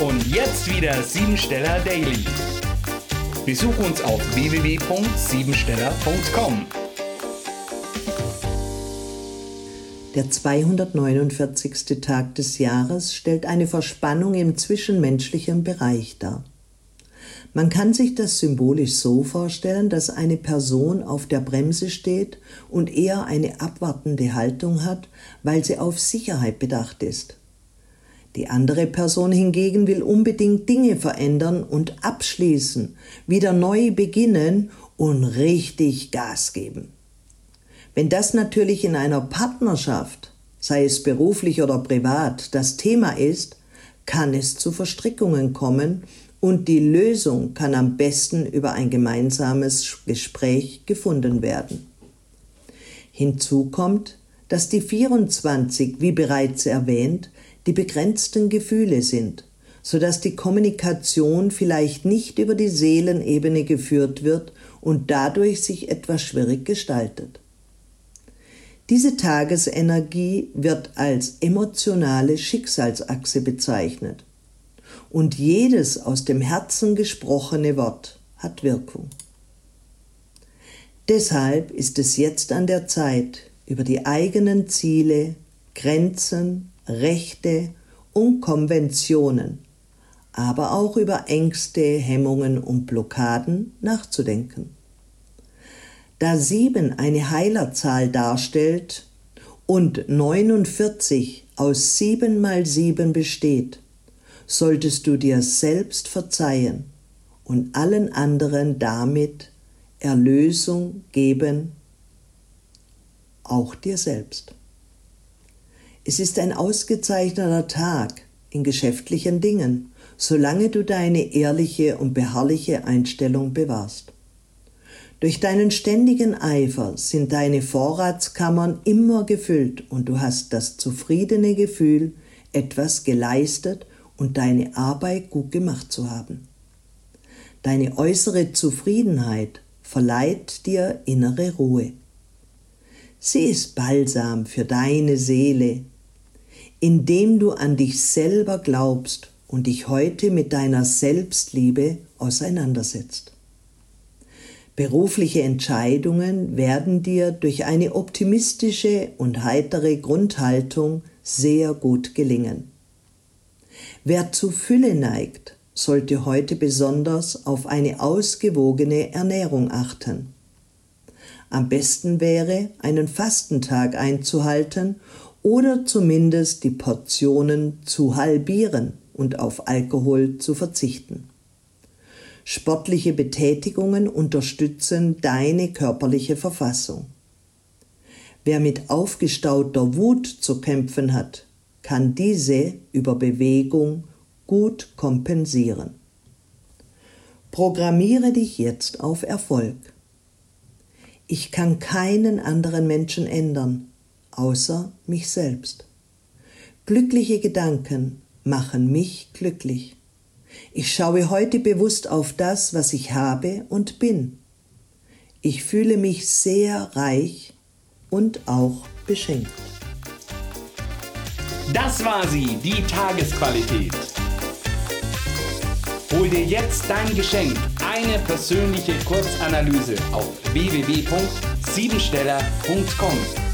Und jetzt wieder Siebensteller Daily. Besuch uns auf www.siebensteller.com. Der 249. Tag des Jahres stellt eine Verspannung im zwischenmenschlichen Bereich dar. Man kann sich das symbolisch so vorstellen, dass eine Person auf der Bremse steht und eher eine abwartende Haltung hat, weil sie auf Sicherheit bedacht ist. Die andere Person hingegen will unbedingt Dinge verändern und abschließen, wieder neu beginnen und richtig Gas geben. Wenn das natürlich in einer Partnerschaft, sei es beruflich oder privat, das Thema ist, kann es zu Verstrickungen kommen und die Lösung kann am besten über ein gemeinsames Gespräch gefunden werden. Hinzu kommt, dass die 24, wie bereits erwähnt, die begrenzten Gefühle sind, so dass die Kommunikation vielleicht nicht über die Seelenebene geführt wird und dadurch sich etwas schwierig gestaltet. Diese Tagesenergie wird als emotionale Schicksalsachse bezeichnet und jedes aus dem Herzen gesprochene Wort hat Wirkung. Deshalb ist es jetzt an der Zeit, über die eigenen Ziele, Grenzen, Rechte und Konventionen, aber auch über Ängste, Hemmungen und Blockaden nachzudenken. Da sieben eine Heilerzahl darstellt und 49 aus sieben mal sieben besteht, solltest du dir selbst verzeihen und allen anderen damit Erlösung geben, auch dir selbst. Es ist ein ausgezeichneter Tag in geschäftlichen Dingen, solange du deine ehrliche und beharrliche Einstellung bewahrst. Durch deinen ständigen Eifer sind deine Vorratskammern immer gefüllt und du hast das zufriedene Gefühl, etwas geleistet und deine Arbeit gut gemacht zu haben. Deine äußere Zufriedenheit verleiht dir innere Ruhe. Sie ist Balsam für deine Seele, indem du an dich selber glaubst und dich heute mit deiner Selbstliebe auseinandersetzt. Berufliche Entscheidungen werden dir durch eine optimistische und heitere Grundhaltung sehr gut gelingen. Wer zu Fülle neigt, sollte heute besonders auf eine ausgewogene Ernährung achten. Am besten wäre, einen Fastentag einzuhalten oder zumindest die Portionen zu halbieren und auf Alkohol zu verzichten. Sportliche Betätigungen unterstützen deine körperliche Verfassung. Wer mit aufgestauter Wut zu kämpfen hat, kann diese über Bewegung gut kompensieren. Programmiere dich jetzt auf Erfolg. Ich kann keinen anderen Menschen ändern, außer mich selbst. Glückliche Gedanken machen mich glücklich. Ich schaue heute bewusst auf das, was ich habe und bin. Ich fühle mich sehr reich und auch beschenkt. Das war sie, die Tagesqualität. Hol dir jetzt dein Geschenk, eine persönliche Kurzanalyse auf www.siebensteller.com.